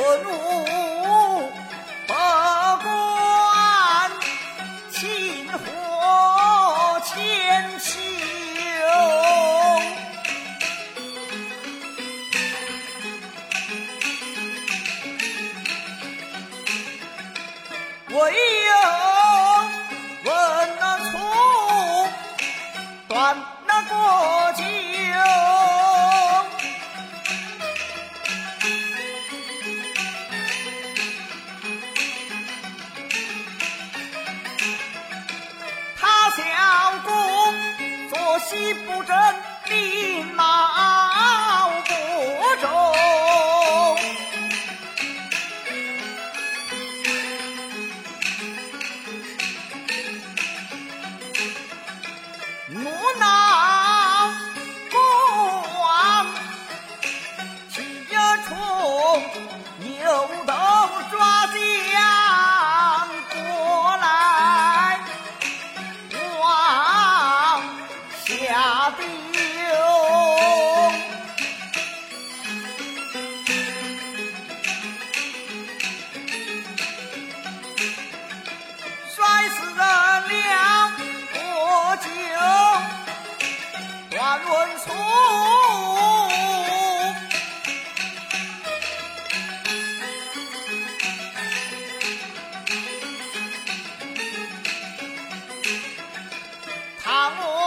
我怒不关心火千秋。唯有问那粗，断那过酒。心不正，命闹不中。木那国王，既要从有。我。